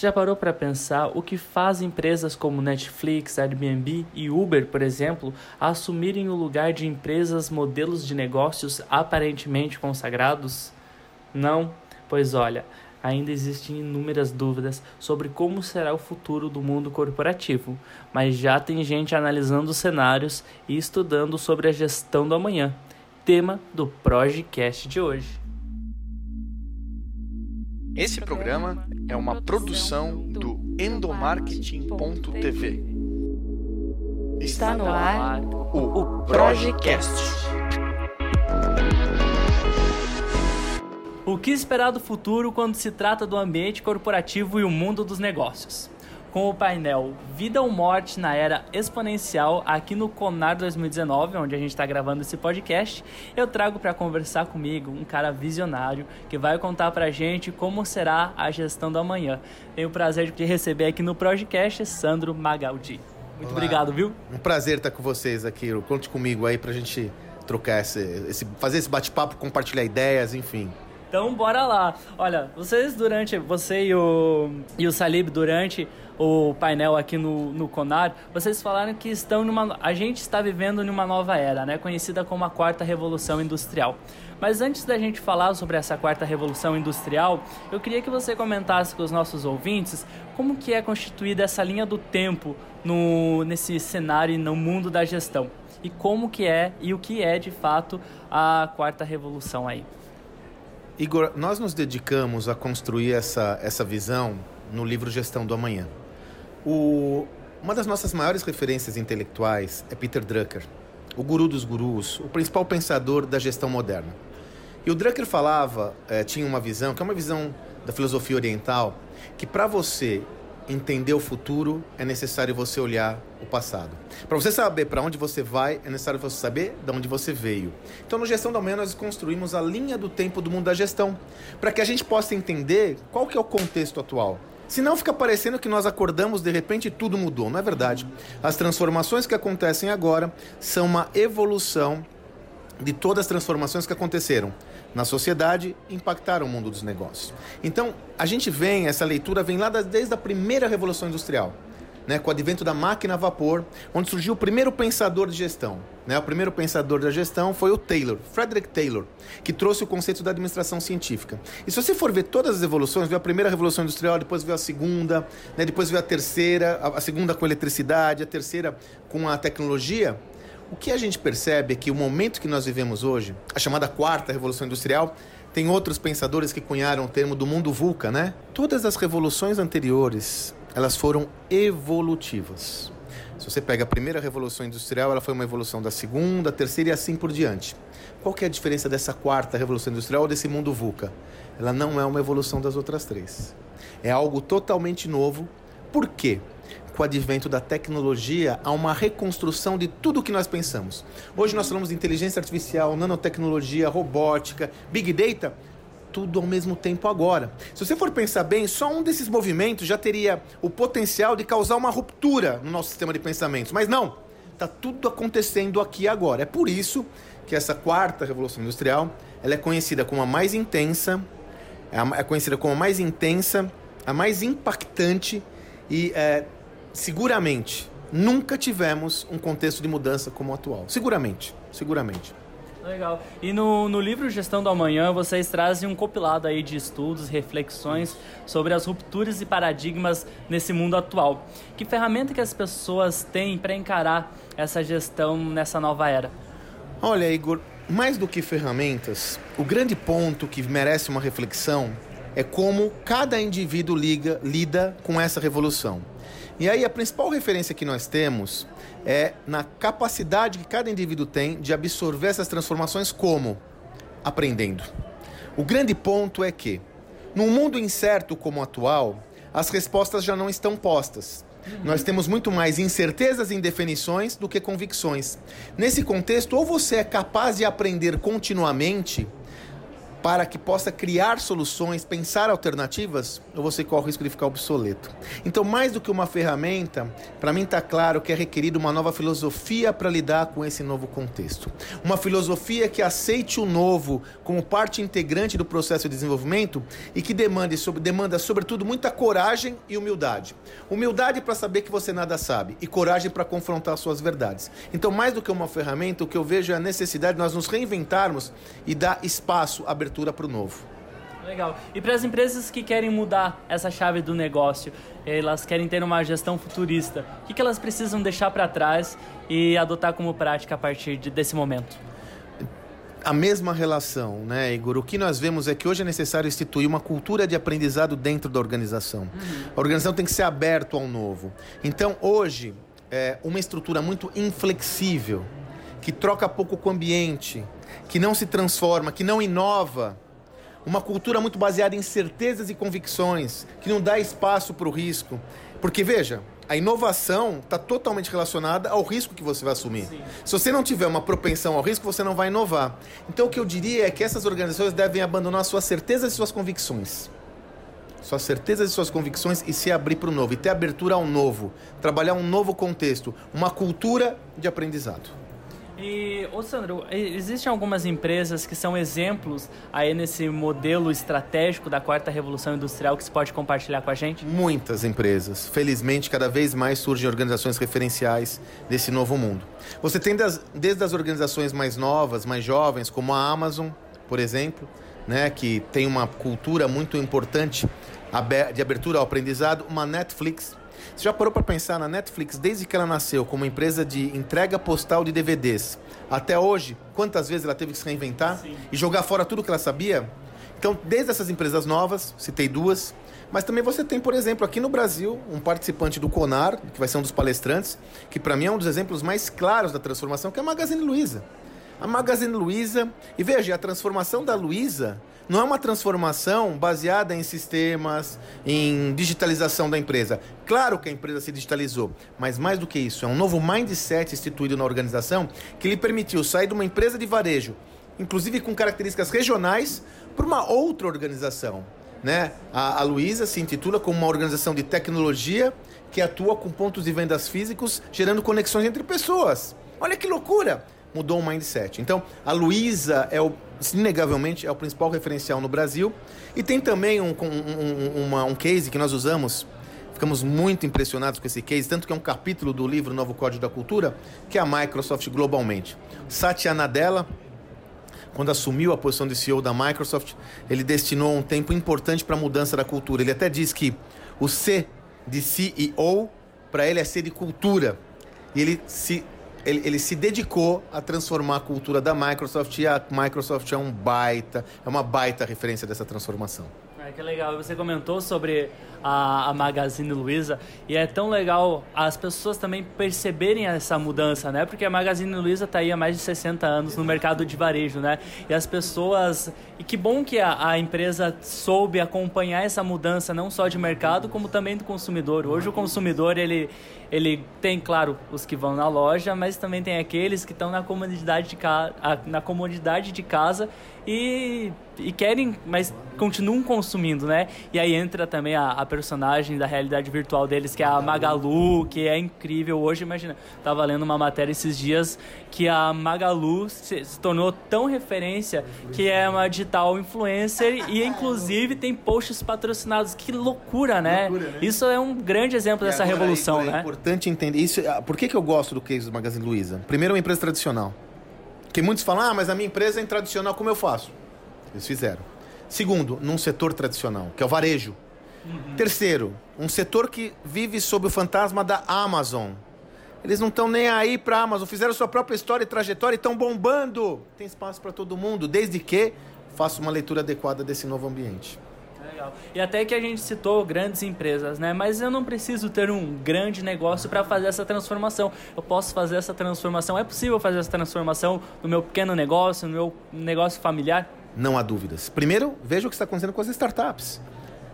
Você já parou para pensar o que faz empresas como Netflix, Airbnb e Uber, por exemplo, assumirem o lugar de empresas modelos de negócios aparentemente consagrados? Não? Pois olha, ainda existem inúmeras dúvidas sobre como será o futuro do mundo corporativo, mas já tem gente analisando os cenários e estudando sobre a gestão do amanhã, tema do Projecast de hoje. Esse programa é uma produção do endomarketing.tv. Está no ar o Projecast. O que esperar do futuro quando se trata do ambiente corporativo e o mundo dos negócios? Com o painel Vida ou Morte na Era Exponencial aqui no Conar 2019, onde a gente está gravando esse podcast, eu trago para conversar comigo um cara visionário que vai contar para a gente como será a gestão do amanhã. Tenho o prazer de receber aqui no podcast Sandro Magaldi. Muito Olá. obrigado, viu? Um prazer estar com vocês aqui. Conte comigo aí pra gente trocar esse, esse fazer esse bate-papo, compartilhar ideias, enfim. Então bora lá. Olha, vocês durante. Você e o, e o Salib durante o painel aqui no, no Conar, vocês falaram que estão numa. A gente está vivendo numa nova era, né? Conhecida como a quarta revolução industrial. Mas antes da gente falar sobre essa quarta revolução industrial, eu queria que você comentasse com os nossos ouvintes como que é constituída essa linha do tempo no, nesse cenário e no mundo da gestão. E como que é e o que é de fato a quarta revolução aí. Igor, nós nos dedicamos a construir essa, essa visão no livro Gestão do Amanhã. O, uma das nossas maiores referências intelectuais é Peter Drucker, o guru dos gurus, o principal pensador da gestão moderna. E o Drucker falava, eh, tinha uma visão, que é uma visão da filosofia oriental, que para você entender o futuro é necessário você olhar o passado. Para você saber para onde você vai, é necessário você saber de onde você veio. Então, no Gestão da Manhã, nós construímos a linha do tempo do mundo da gestão, para que a gente possa entender qual que é o contexto atual. Senão fica parecendo que nós acordamos de repente e tudo mudou. Não é verdade. As transformações que acontecem agora são uma evolução de todas as transformações que aconteceram na sociedade impactaram o mundo dos negócios. Então, a gente vem, essa leitura vem lá desde a primeira revolução industrial, né, com o advento da máquina a vapor, onde surgiu o primeiro pensador de gestão. Né? O primeiro pensador da gestão foi o Taylor, Frederick Taylor, que trouxe o conceito da administração científica. E se você for ver todas as evoluções, veio a primeira revolução industrial, depois veio a segunda, né, depois veio a terceira, a, a segunda com a eletricidade, a terceira com a tecnologia, o que a gente percebe é que o momento que nós vivemos hoje, a chamada quarta revolução industrial, tem outros pensadores que cunharam o termo do mundo VUCA, né? Todas as revoluções anteriores, elas foram evolutivas. Se você pega a primeira revolução industrial, ela foi uma evolução da segunda, terceira e assim por diante. Qual que é a diferença dessa quarta revolução industrial ou desse mundo VUCA? Ela não é uma evolução das outras três. É algo totalmente novo. Por quê? com o advento da tecnologia, há uma reconstrução de tudo o que nós pensamos. Hoje nós falamos de inteligência artificial, nanotecnologia, robótica, big data, tudo ao mesmo tempo agora. Se você for pensar bem, só um desses movimentos já teria o potencial de causar uma ruptura no nosso sistema de pensamentos. Mas não, está tudo acontecendo aqui agora. É por isso que essa quarta revolução industrial ela é conhecida como a mais intensa, é conhecida como a mais intensa, a mais impactante e é, seguramente nunca tivemos um contexto de mudança como o atual. Seguramente, seguramente. Legal. E no, no livro Gestão do Amanhã, vocês trazem um compilado aí de estudos, reflexões sobre as rupturas e paradigmas nesse mundo atual. Que ferramenta que as pessoas têm para encarar essa gestão nessa nova era? Olha, Igor, mais do que ferramentas, o grande ponto que merece uma reflexão é como cada indivíduo liga, lida com essa revolução. E aí a principal referência que nós temos é na capacidade que cada indivíduo tem de absorver essas transformações como aprendendo. O grande ponto é que num mundo incerto como o atual, as respostas já não estão postas. Nós temos muito mais incertezas e indefinições do que convicções. Nesse contexto, ou você é capaz de aprender continuamente, para que possa criar soluções, pensar alternativas, ou você corre o risco de ficar obsoleto. Então, mais do que uma ferramenta, para mim está claro que é requerido uma nova filosofia para lidar com esse novo contexto. Uma filosofia que aceite o novo como parte integrante do processo de desenvolvimento e que demande, demanda, sobretudo, muita coragem e humildade. Humildade para saber que você nada sabe e coragem para confrontar suas verdades. Então, mais do que uma ferramenta, o que eu vejo é a necessidade de nós nos reinventarmos e dar espaço, abertura abertura para o novo. Legal. E para as empresas que querem mudar essa chave do negócio, elas querem ter uma gestão futurista, o que, que elas precisam deixar para trás e adotar como prática a partir de, desse momento? a mesma relação, né, Igor? O que nós vemos é que hoje é necessário instituir uma cultura de aprendizado dentro da organização. Uhum. A organização tem que ser aberta ao novo. Então, hoje, é uma estrutura muito inflexível, que troca pouco com o ambiente, que não se transforma, que não inova. Uma cultura muito baseada em certezas e convicções, que não dá espaço para o risco. Porque, veja, a inovação está totalmente relacionada ao risco que você vai assumir. Sim. Se você não tiver uma propensão ao risco, você não vai inovar. Então, o que eu diria é que essas organizações devem abandonar suas certezas e suas convicções. Suas certezas e suas convicções e se abrir para o novo, e ter abertura ao novo, trabalhar um novo contexto, uma cultura de aprendizado. E, ô Sandro, existem algumas empresas que são exemplos aí nesse modelo estratégico da quarta revolução industrial que você pode compartilhar com a gente? Muitas empresas. Felizmente, cada vez mais surgem organizações referenciais desse novo mundo. Você tem das, desde as organizações mais novas, mais jovens, como a Amazon, por exemplo, né, que tem uma cultura muito importante de abertura ao aprendizado, uma Netflix você já parou para pensar na Netflix desde que ela nasceu como empresa de entrega postal de DVDs até hoje? Quantas vezes ela teve que se reinventar Sim. e jogar fora tudo que ela sabia? Então, desde essas empresas novas, citei duas, mas também você tem, por exemplo, aqui no Brasil, um participante do CONAR, que vai ser um dos palestrantes, que para mim é um dos exemplos mais claros da transformação, que é a Magazine Luiza. A Magazine Luiza, e veja, a transformação da Luiza não é uma transformação baseada em sistemas, em digitalização da empresa. Claro que a empresa se digitalizou, mas mais do que isso, é um novo mindset instituído na organização que lhe permitiu sair de uma empresa de varejo, inclusive com características regionais, para uma outra organização. Né? A, a Luiza se intitula como uma organização de tecnologia que atua com pontos de vendas físicos, gerando conexões entre pessoas. Olha que loucura! Mudou o mindset. Então, a Luiza é o inegavelmente é o principal referencial no Brasil. E tem também um, um, uma, um case que nós usamos, ficamos muito impressionados com esse case, tanto que é um capítulo do livro Novo Código da Cultura, que é a Microsoft globalmente. Satya Nadella, quando assumiu a posição de CEO da Microsoft, ele destinou um tempo importante para a mudança da cultura. Ele até diz que o C de CEO, para ele é C de cultura. E ele se ele, ele, se dedicou a transformar a cultura da Microsoft e a Microsoft é um baita, é uma baita referência dessa transformação. É, que legal. Você comentou sobre a, a Magazine Luiza e é tão legal as pessoas também perceberem essa mudança, né? Porque a Magazine Luiza está aí há mais de 60 anos no mercado de varejo, né? E as pessoas... E que bom que a, a empresa soube acompanhar essa mudança, não só de mercado, como também do consumidor. Hoje o consumidor, ele, ele tem, claro, os que vão na loja, mas também tem aqueles que estão na comodidade de, ca... na comodidade de casa e, e querem, mas continuam consumindo, né? E aí entra também a, a, personagem da realidade virtual deles, que é a Magalu, que é incrível. Hoje, imagina, tava lendo uma matéria esses dias que a Magalu se, se tornou tão referência que é uma digital influencer e inclusive tem posts patrocinados. Que loucura, né? Loucura, né? Isso é um grande exemplo e dessa revolução, é, né? É importante entender isso. Ah, por que, que eu gosto do case do Magazine Luiza? Primeiro, é uma empresa tradicional. Porque muitos falam, ah, mas a minha empresa é tradicional, como eu faço? Eles fizeram. Segundo, num setor tradicional, que é o varejo. Uhum. Terceiro, um setor que vive sob o fantasma da Amazon. Eles não estão nem aí para a Amazon, fizeram sua própria história e trajetória e estão bombando. Tem espaço para todo mundo, desde que faça uma leitura adequada desse novo ambiente legal. E até que a gente citou grandes empresas, né? Mas eu não preciso ter um grande negócio para fazer essa transformação. Eu posso fazer essa transformação. É possível fazer essa transformação no meu pequeno negócio, no meu negócio familiar? Não há dúvidas. Primeiro, veja o que está acontecendo com as startups.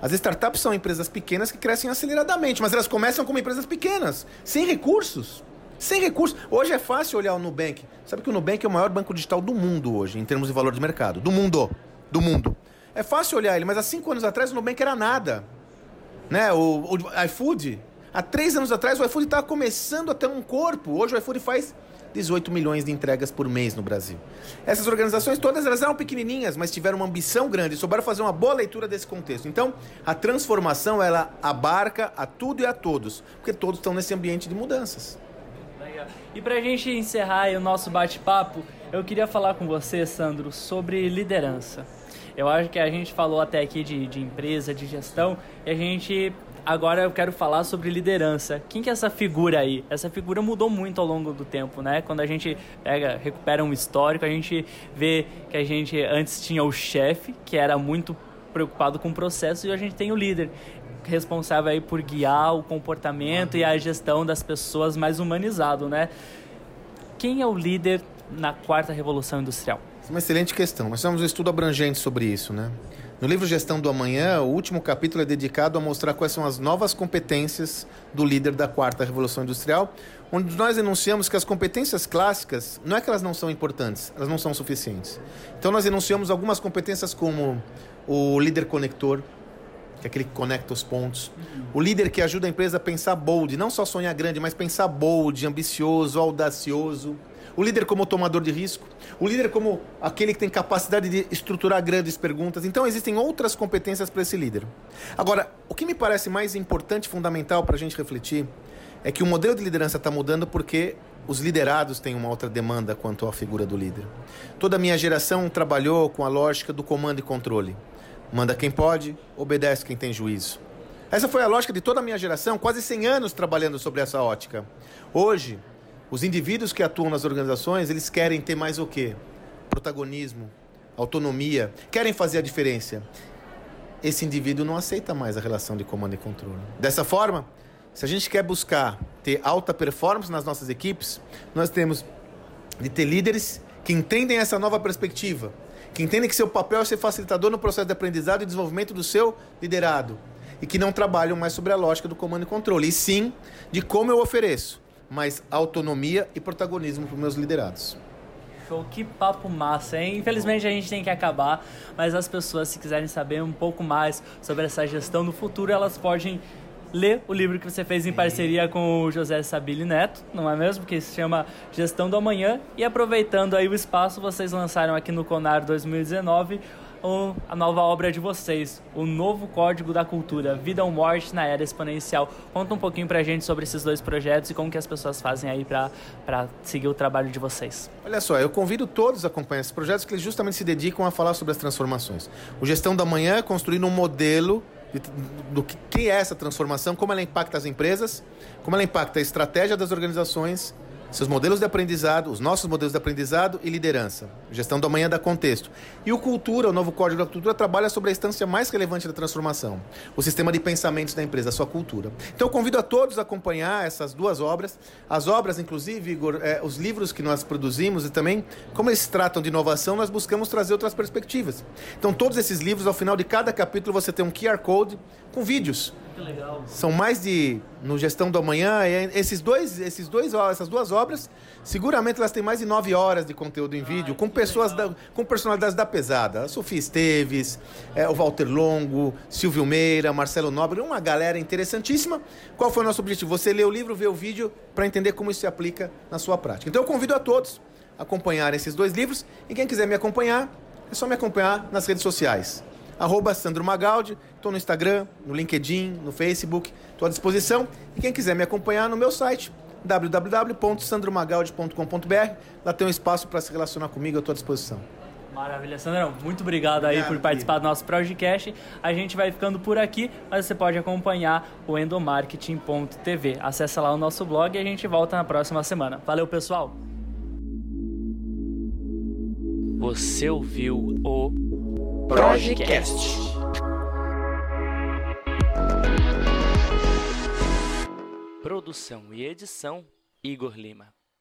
As startups são empresas pequenas que crescem aceleradamente, mas elas começam como empresas pequenas, sem recursos. Sem recursos. Hoje é fácil olhar o Nubank. Sabe que o Nubank é o maior banco digital do mundo hoje, em termos de valor de mercado. Do mundo do mundo. É fácil olhar ele, mas há cinco anos atrás o Nubank era nada. Né? O, o iFood, há três anos atrás o iFood estava começando a ter um corpo. Hoje o iFood faz 18 milhões de entregas por mês no Brasil. Essas organizações todas elas eram pequenininhas, mas tiveram uma ambição grande, souberam fazer uma boa leitura desse contexto. Então, a transformação ela abarca a tudo e a todos, porque todos estão nesse ambiente de mudanças. E para a gente encerrar o nosso bate-papo, eu queria falar com você, Sandro, sobre liderança. Eu acho que a gente falou até aqui de, de empresa, de gestão, e a gente agora eu quero falar sobre liderança. Quem que é essa figura aí? Essa figura mudou muito ao longo do tempo, né? Quando a gente pega, recupera um histórico, a gente vê que a gente antes tinha o chefe, que era muito preocupado com o processo, e a gente tem o líder, responsável aí por guiar o comportamento e a gestão das pessoas mais humanizado, né? Quem é o líder na quarta revolução industrial? É uma excelente questão. Nós temos um estudo abrangente sobre isso, né? No livro Gestão do Amanhã, o último capítulo é dedicado a mostrar quais são as novas competências do líder da quarta revolução industrial, onde nós enunciamos que as competências clássicas, não é que elas não são importantes, elas não são suficientes. Então nós enunciamos algumas competências como o líder conector, que é aquele que conecta os pontos. O líder que ajuda a empresa a pensar bold, não só sonhar grande, mas pensar bold, ambicioso, audacioso. O líder como tomador de risco. O líder como aquele que tem capacidade de estruturar grandes perguntas. Então existem outras competências para esse líder. Agora, o que me parece mais importante, fundamental para a gente refletir, é que o modelo de liderança está mudando porque os liderados têm uma outra demanda quanto à figura do líder. Toda a minha geração trabalhou com a lógica do comando e controle. Manda quem pode, obedece quem tem juízo. Essa foi a lógica de toda a minha geração, quase 100 anos trabalhando sobre essa ótica. Hoje, os indivíduos que atuam nas organizações, eles querem ter mais o quê? Protagonismo, autonomia, querem fazer a diferença. Esse indivíduo não aceita mais a relação de comando e controle. Dessa forma, se a gente quer buscar ter alta performance nas nossas equipes, nós temos de ter líderes que entendem essa nova perspectiva, que entendem que seu papel é ser facilitador no processo de aprendizado e desenvolvimento do seu liderado e que não trabalham mais sobre a lógica do comando e controle, e sim de como eu ofereço mais autonomia e protagonismo para os meus liderados. Show, que papo massa, hein? Infelizmente a gente tem que acabar, mas as pessoas, se quiserem saber um pouco mais sobre essa gestão no futuro, elas podem ler o livro que você fez em parceria com o José Sabili Neto, não é mesmo? Que se chama Gestão do Amanhã. E aproveitando aí o espaço, vocês lançaram aqui no Conar 2019 a nova obra de vocês, o novo Código da Cultura, Vida ou Morte na Era Exponencial. Conta um pouquinho pra gente sobre esses dois projetos e como que as pessoas fazem aí para seguir o trabalho de vocês. Olha só, eu convido todos a acompanhar esses projetos que eles justamente se dedicam a falar sobre as transformações. O Gestão da Manhã é construindo um modelo do que é essa transformação, como ela impacta as empresas, como ela impacta a estratégia das organizações, seus modelos de aprendizado, os nossos modelos de aprendizado e liderança. Gestão do amanhã dá contexto. E o Cultura, o novo Código da Cultura, trabalha sobre a instância mais relevante da transformação, o sistema de pensamentos da empresa, a sua cultura. Então eu convido a todos a acompanhar essas duas obras. As obras, inclusive, Igor, é, os livros que nós produzimos e também, como eles tratam de inovação, nós buscamos trazer outras perspectivas. Então todos esses livros, ao final de cada capítulo, você tem um QR Code com vídeos legal. São mais de no gestão do amanhã, esses dois, esses dois, essas duas obras, seguramente elas têm mais de nove horas de conteúdo em ah, vídeo, com pessoas da, com personalidades da pesada. A Sofia Esteves, é, o Walter Longo, Silvio Meira, Marcelo Nobre, uma galera interessantíssima. Qual foi o nosso objetivo? Você lê o livro, vê o vídeo para entender como isso se aplica na sua prática. Então eu convido a todos a acompanhar esses dois livros e quem quiser me acompanhar, é só me acompanhar nas redes sociais arroba Sandro Magaldi. Estou no Instagram, no LinkedIn, no Facebook. Estou à disposição. E quem quiser me acompanhar no meu site, www.sandromagaldi.com.br. Lá tem um espaço para se relacionar comigo, eu estou à disposição. Maravilha, Sandrão. Muito obrigado aí por participar do nosso podcast. A gente vai ficando por aqui, mas você pode acompanhar o endomarketing.tv. Acesse lá o nosso blog e a gente volta na próxima semana. Valeu, pessoal! Você ouviu o Projecast. Produção e edição Igor Lima.